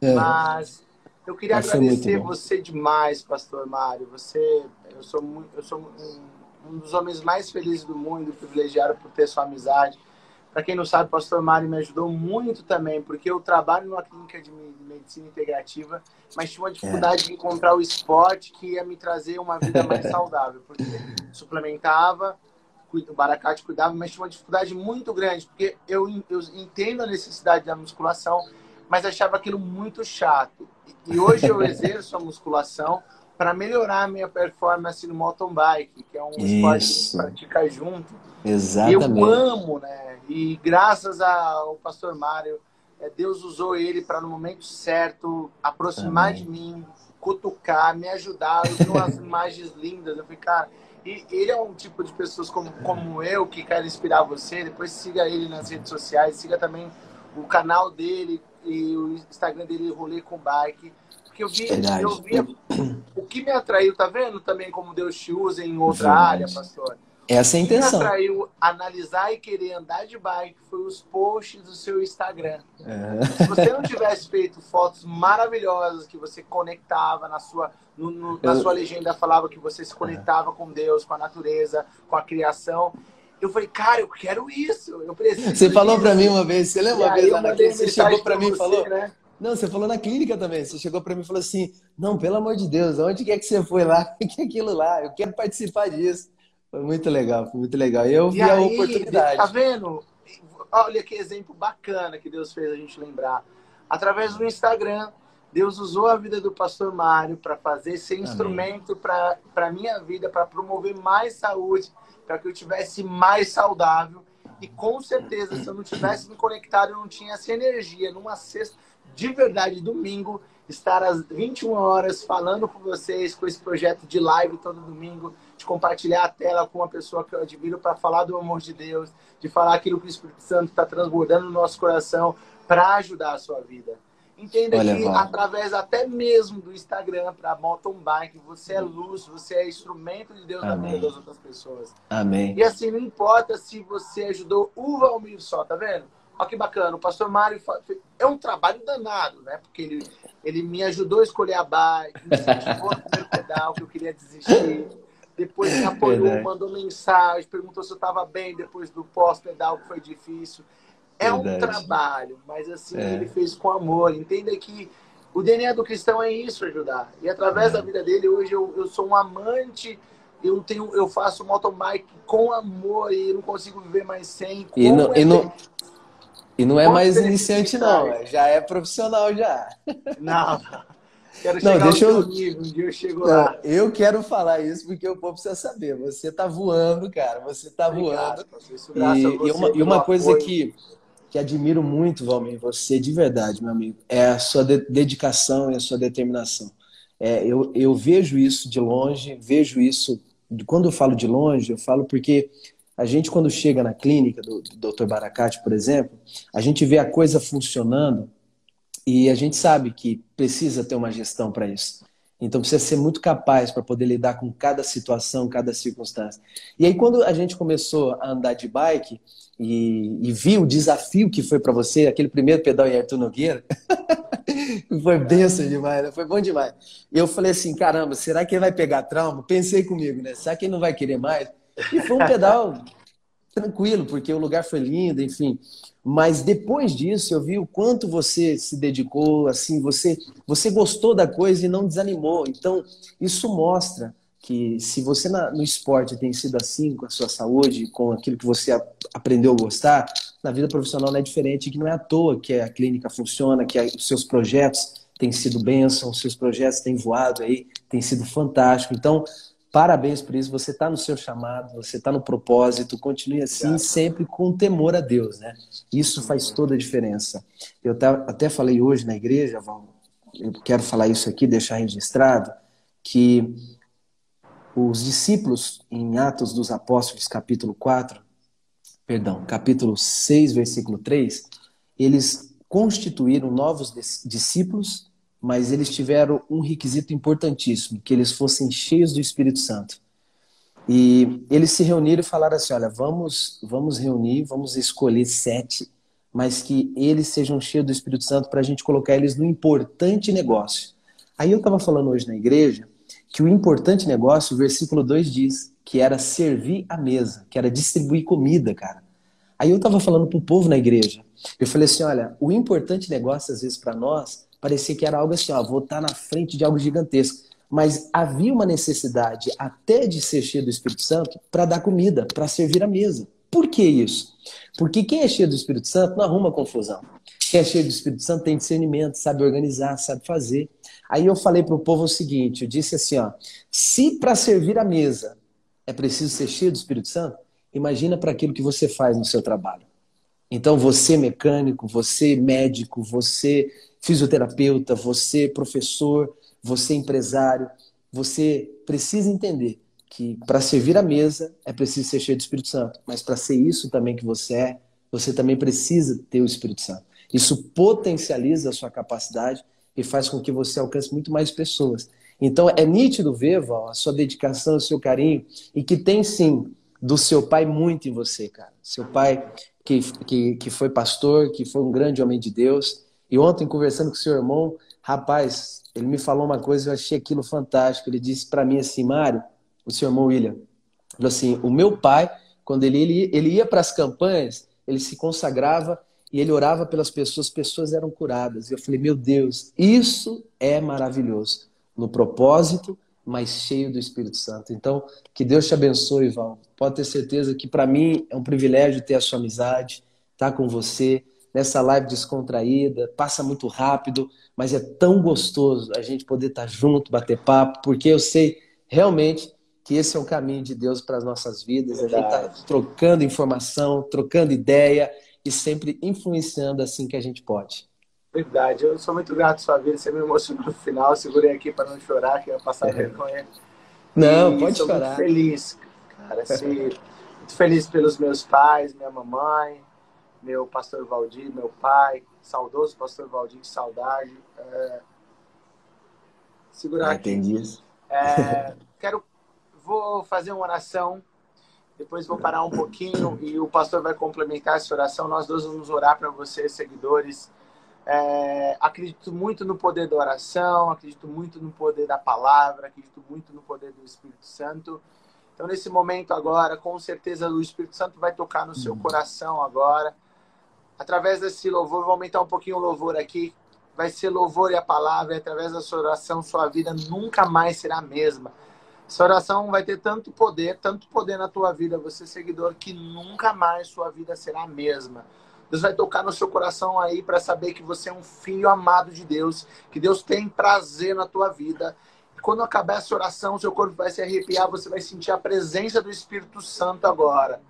é. mas eu queria mas agradecer você demais, Pastor Mário. Você, eu sou, muito, eu sou um, um dos homens mais felizes do mundo, privilegiado por ter sua amizade. Para quem não sabe, o pastor Mário me ajudou muito também, porque eu trabalho numa clínica de medicina integrativa, mas tinha uma dificuldade é. de encontrar o esporte que ia me trazer uma vida mais saudável, porque suplementava, o Baracate cuidava, mas tinha uma dificuldade muito grande, porque eu, eu entendo a necessidade da musculação, mas achava aquilo muito chato. E hoje eu exerço a musculação para melhorar a minha performance no mountain bike, que é um Isso. esporte que a gente pratica junto. Exatamente. Eu amo, né? E graças ao pastor Mário, é, Deus usou ele para no momento certo aproximar Amém. de mim, cutucar, me ajudar. Eu vi umas imagens lindas. Eu falei, cara, e ele é um tipo de pessoas como, como eu que quer inspirar você. Depois siga ele nas redes sociais, siga também o canal dele e o Instagram dele, Rolê com Bike. Porque eu vi, eu vi o que me atraiu, tá vendo também como Deus te usa em outra Verdade. área, pastor? Essa é a intenção. O que atraiu analisar e querer andar de bike foi os posts do seu Instagram. É. Se você não tivesse feito fotos maravilhosas que você conectava na sua, no, no, na sua legenda falava que você se conectava com Deus, com a natureza, com a criação. Eu falei, cara, eu quero isso, eu preciso. Você falou para mim uma vez, você lembra uma vez lá você chegou para mim e falou. Né? Não, você falou na clínica também. Você chegou para mim e falou assim: Não, pelo amor de Deus, onde que é que você foi lá? O que é aquilo lá? Eu quero participar disso. Foi muito legal, foi muito legal. E eu vi e a aí, oportunidade. Tá vendo? Olha que exemplo bacana que Deus fez a gente lembrar. Através do Instagram, Deus usou a vida do pastor Mário para fazer esse instrumento para a minha vida, para promover mais saúde, para que eu tivesse mais saudável. E com certeza, se eu não tivesse me conectado, eu não tinha essa energia numa sexta, de verdade, domingo, estar às 21 horas falando com vocês com esse projeto de live todo domingo, de compartilhar a tela com uma pessoa que eu admiro para falar do amor de Deus, de falar aquilo que o Espírito Santo está transbordando no nosso coração para ajudar a sua vida. Entenda Olha, que através até mesmo do Instagram para mountain bike, você é luz, você é instrumento de Deus Amém. na vida das outras pessoas. Amém. E assim, não importa se você ajudou o Valmir só, tá vendo? Olha que bacana, o pastor Mário é um trabalho danado, né? Porque ele, ele me ajudou a escolher a bike, me incentivou no primeiro pedal que eu queria desistir. Depois me apoiou, Verdade. mandou mensagem, perguntou se eu estava bem depois do pós-pedal, que foi difícil. É Verdade. um trabalho, mas assim, é. ele fez com amor. Entenda que o DNA do cristão é isso, ajudar. E através é. da vida dele, hoje eu, eu sou um amante eu tenho eu faço mountain bike com amor e não consigo viver mais sem. E não, e não, e não é mais iniciante, não. É, já é profissional já. Não, Quero não, deixa eu... Nível, um dia eu chego não, lá. Eu quero falar isso porque o povo precisa saber. Você tá voando, cara. Você tá Obrigado, voando. E, e, uma, e uma coisa que, que admiro muito, Valmir, você de verdade, meu amigo, é a sua de dedicação e a sua determinação. É, eu, eu vejo isso de longe, vejo isso. Quando eu falo de longe, eu falo porque a gente, quando chega na clínica do, do Dr. Baracate, por exemplo, a gente vê a coisa funcionando e a gente sabe que precisa ter uma gestão para isso. Então precisa ser muito capaz para poder lidar com cada situação, cada circunstância. E aí quando a gente começou a andar de bike e, e viu o desafio que foi para você, aquele primeiro pedal em Arthur Nogueira, foi benção demais, né? foi bom demais. Eu falei assim, caramba, será que ele vai pegar trauma? Pensei comigo, né? Será que ele não vai querer mais? E foi um pedal tranquilo, porque o lugar foi lindo, enfim. Mas depois disso eu vi o quanto você se dedicou, assim, você você gostou da coisa e não desanimou. Então, isso mostra que se você na, no esporte tem sido assim com a sua saúde, com aquilo que você a, aprendeu a gostar, na vida profissional não é diferente, que não é à toa que a clínica funciona, que a, os seus projetos têm sido bênção, os seus projetos têm voado aí, têm sido fantástico. Então, Parabéns por isso, você está no seu chamado, você está no propósito, continue assim, Obrigado. sempre com temor a Deus, né? Isso faz toda a diferença. Eu até falei hoje na igreja, Val, eu quero falar isso aqui, deixar registrado, que os discípulos, em Atos dos Apóstolos, capítulo 4, perdão, capítulo 6, versículo 3, eles constituíram novos discípulos, mas eles tiveram um requisito importantíssimo, que eles fossem cheios do Espírito Santo. E eles se reuniram e falaram assim: olha, vamos, vamos reunir, vamos escolher sete, mas que eles sejam cheios do Espírito Santo para a gente colocar eles no importante negócio. Aí eu estava falando hoje na igreja que o importante negócio, o versículo 2 diz, que era servir a mesa, que era distribuir comida, cara. Aí eu estava falando para o povo na igreja. Eu falei assim: olha, o importante negócio, às vezes, para nós, parecia que era algo assim: ó, vou estar tá na frente de algo gigantesco. Mas havia uma necessidade até de ser cheio do Espírito Santo para dar comida, para servir a mesa. Por que isso? Porque quem é cheio do Espírito Santo não arruma confusão. Quem é cheio do Espírito Santo tem discernimento, sabe organizar, sabe fazer. Aí eu falei para o povo o seguinte: eu disse assim, ó, se para servir a mesa é preciso ser cheio do Espírito Santo, imagina para aquilo que você faz no seu trabalho. Então, você mecânico, você médico, você fisioterapeuta, você professor, você empresário, você precisa entender que para servir a mesa é preciso ser cheio do Espírito Santo, mas para ser isso também que você é, você também precisa ter o Espírito Santo. Isso potencializa a sua capacidade e faz com que você alcance muito mais pessoas. Então é nítido ver, Val, a sua dedicação, o seu carinho e que tem sim do seu pai muito em você, cara. Seu pai que, que, que foi pastor, que foi um grande homem de Deus. E ontem, conversando com o seu irmão, rapaz, ele me falou uma coisa, eu achei aquilo fantástico. Ele disse para mim assim, Mário, o seu irmão William, falou assim: o meu pai, quando ele, ele, ele ia para as campanhas, ele se consagrava e ele orava pelas pessoas, pessoas eram curadas. E eu falei: meu Deus, isso é maravilhoso. No propósito, mas cheio do Espírito Santo. Então, que Deus te abençoe, Val. Pode ter certeza que para mim é um privilégio ter a sua amizade, estar tá com você nessa live descontraída. Passa muito rápido, mas é tão gostoso a gente poder estar tá junto, bater papo, porque eu sei realmente que esse é o caminho de Deus para as nossas vidas. Verdade. A gente está trocando informação, trocando ideia e sempre influenciando assim que a gente pode. Verdade, eu sou muito grato à sua vida. Você me emocionou no final, segurei aqui para não chorar, que ia passar é. vergonha. Não, e pode chorar. Muito feliz, cara. Assim, muito feliz pelos meus pais, minha mamãe, meu pastor Valdir, meu pai, saudoso pastor Valdir, que saudade. É... Segurar ah, aqui. Entendi isso. É... Quero vou fazer uma oração, depois vou parar um pouquinho e o pastor vai complementar essa oração. Nós dois vamos orar para vocês, seguidores. É, acredito muito no poder da oração, acredito muito no poder da palavra, acredito muito no poder do Espírito Santo. Então, nesse momento agora, com certeza o Espírito Santo vai tocar no seu uhum. coração agora. Através desse louvor, vou aumentar um pouquinho o louvor aqui. Vai ser louvor e a palavra, e através da sua oração, sua vida nunca mais será a mesma. Essa oração vai ter tanto poder, tanto poder na tua vida, você seguidor, que nunca mais sua vida será a mesma. Deus vai tocar no seu coração aí para saber que você é um filho amado de Deus, que Deus tem prazer na tua vida. Quando acabar essa oração, seu corpo vai se arrepiar, você vai sentir a presença do Espírito Santo agora.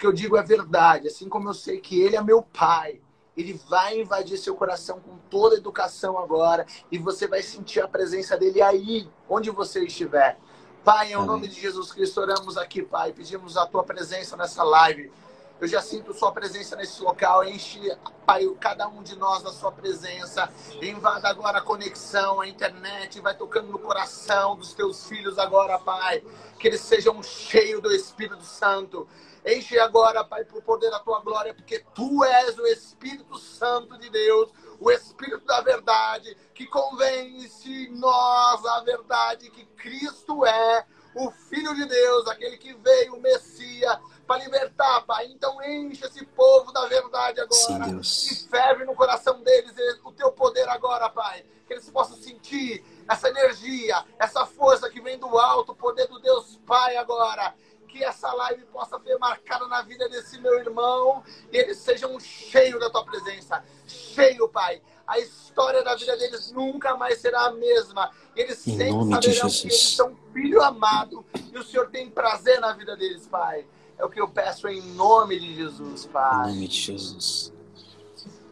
Que eu digo é verdade, assim como eu sei que Ele é meu Pai, ele vai invadir seu coração com toda a educação agora e você vai sentir a presença dele aí, onde você estiver. Pai, em nome de Jesus Cristo, oramos aqui, Pai, pedimos a tua presença nessa live. Eu já sinto sua presença nesse local. Enche, Pai, cada um de nós da sua presença. Invada agora a conexão, a internet. Vai tocando no coração dos teus filhos agora, Pai. Que eles sejam cheios do Espírito Santo. Enche agora, Pai, por poder da tua glória, porque tu és o Espírito Santo de Deus, o Espírito da verdade, que convence nós a verdade que Cristo é o Filho de Deus, aquele que veio, o Messias, para libertar, Pai. Então enche esse povo da verdade agora. Sim, e ferve no coração deles o teu poder agora, Pai. Que eles possam sentir essa energia, essa força que vem do alto, o poder do Deus Pai agora que essa live possa ser marcada na vida desse meu irmão e eles sejam cheios da tua presença. Cheio, Pai. A história da vida deles nunca mais será a mesma. Eles em sempre saberão que eles são filho amado e o Senhor tem prazer na vida deles, Pai. É o que eu peço em nome de Jesus, Pai. Em nome de Jesus.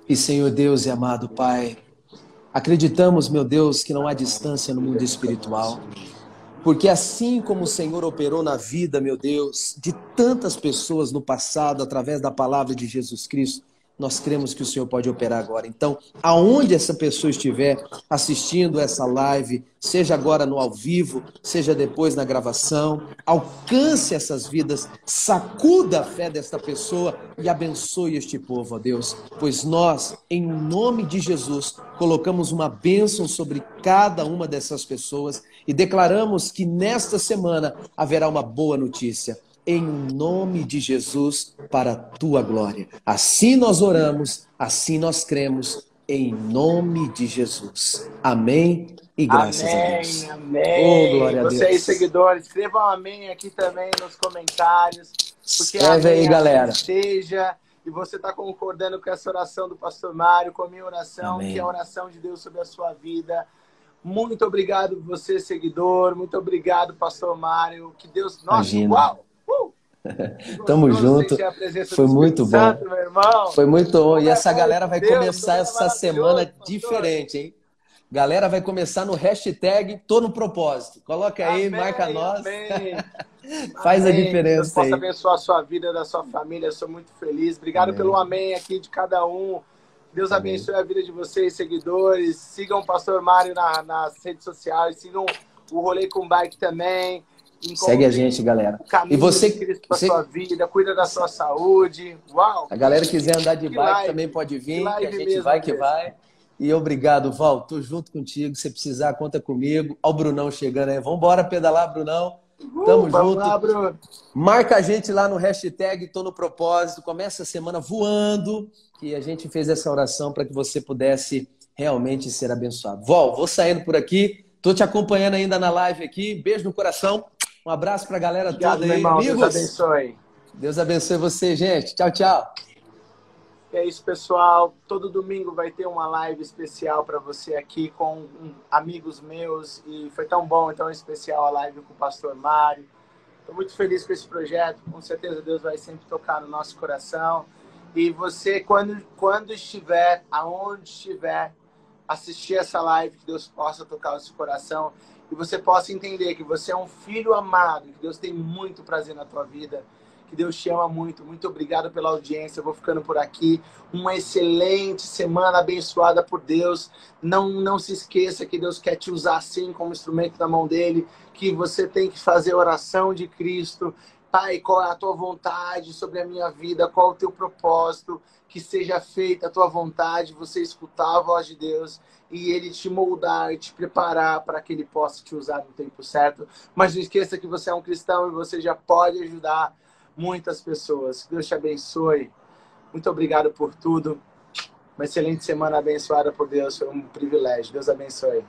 E Senhor Deus e amado Pai, acreditamos, meu Deus, que não há distância no mundo espiritual. Porque assim como o Senhor operou na vida, meu Deus, de tantas pessoas no passado, através da palavra de Jesus Cristo, nós cremos que o Senhor pode operar agora. Então, aonde essa pessoa estiver assistindo essa live, seja agora no ao vivo, seja depois na gravação, alcance essas vidas, sacuda a fé desta pessoa e abençoe este povo, ó Deus. Pois nós, em nome de Jesus, colocamos uma bênção sobre cada uma dessas pessoas e declaramos que nesta semana haverá uma boa notícia em nome de Jesus para a tua glória. Assim nós oramos, assim nós cremos, em nome de Jesus. Amém e graças amém, a Deus. Amém. Oh, glória a Vocês, Deus. seguidores, escrevam amém aqui também nos comentários. Porque Escreve aí, galera. Seja e você está concordando com essa oração do pastor Mário, com a minha oração, amém. que é a oração de Deus sobre a sua vida. Muito obrigado, você, seguidor. Muito obrigado, pastor Mário. Que Deus. Nossa, Imagina. uau! Tamo junto. Foi muito bom. Santo, Foi muito bom. E essa galera vai Deus, começar essa semana pastor. diferente, hein? Galera vai começar no hashtag Tô no Propósito. Coloca aí, amém, marca nós. Faz amém. a diferença Deus possa abençoar a sua vida, da sua família. Eu sou muito feliz. Obrigado pelo amém aqui de cada um. Deus abençoe a vida de vocês, seguidores. Sigam o Pastor Mário na, nas redes sociais. Sigam o Rolê com Bike também. Segue a gente, galera. E você, que você... sua vida, cuida da sua saúde. Uau! A galera que quiser andar de que bike live. também pode vir, que, que a gente vai que vai. E obrigado, Val. Tô junto contigo. Se precisar, conta comigo. Ó o Brunão chegando aí. Vambora pedalar, Brunão. Tamo uh, junto. Lá, Bruno. Marca a gente lá no hashtag Tô no Propósito. Começa a semana voando. E a gente fez essa oração para que você pudesse realmente ser abençoado. Val, vou saindo por aqui. Tô te acompanhando ainda na live aqui. Beijo no coração. Um abraço para a galera Obrigado, toda aí. Irmão, Amigos, Deus abençoe. Deus abençoe você, gente. Tchau, tchau. É isso, pessoal. Todo domingo vai ter uma live especial para você aqui com amigos meus. E foi tão bom, tão especial a live com o pastor Mário. Estou muito feliz com esse projeto. Com certeza Deus vai sempre tocar no nosso coração. E você, quando, quando estiver, aonde estiver, assistir essa live, que Deus possa tocar o seu coração e você possa entender que você é um filho amado, que Deus tem muito prazer na tua vida, que Deus te ama muito. Muito obrigado pela audiência. Eu vou ficando por aqui. Uma excelente semana abençoada por Deus. Não não se esqueça que Deus quer te usar assim como instrumento na mão dele, que você tem que fazer oração de Cristo. Pai, qual é a tua vontade sobre a minha vida? Qual é o teu propósito? Que seja feita a tua vontade, você escutar a voz de Deus e ele te moldar e te preparar para que ele possa te usar no tempo certo. Mas não esqueça que você é um cristão e você já pode ajudar muitas pessoas. Deus te abençoe. Muito obrigado por tudo. Uma excelente semana abençoada por Deus. Foi um privilégio. Deus abençoe.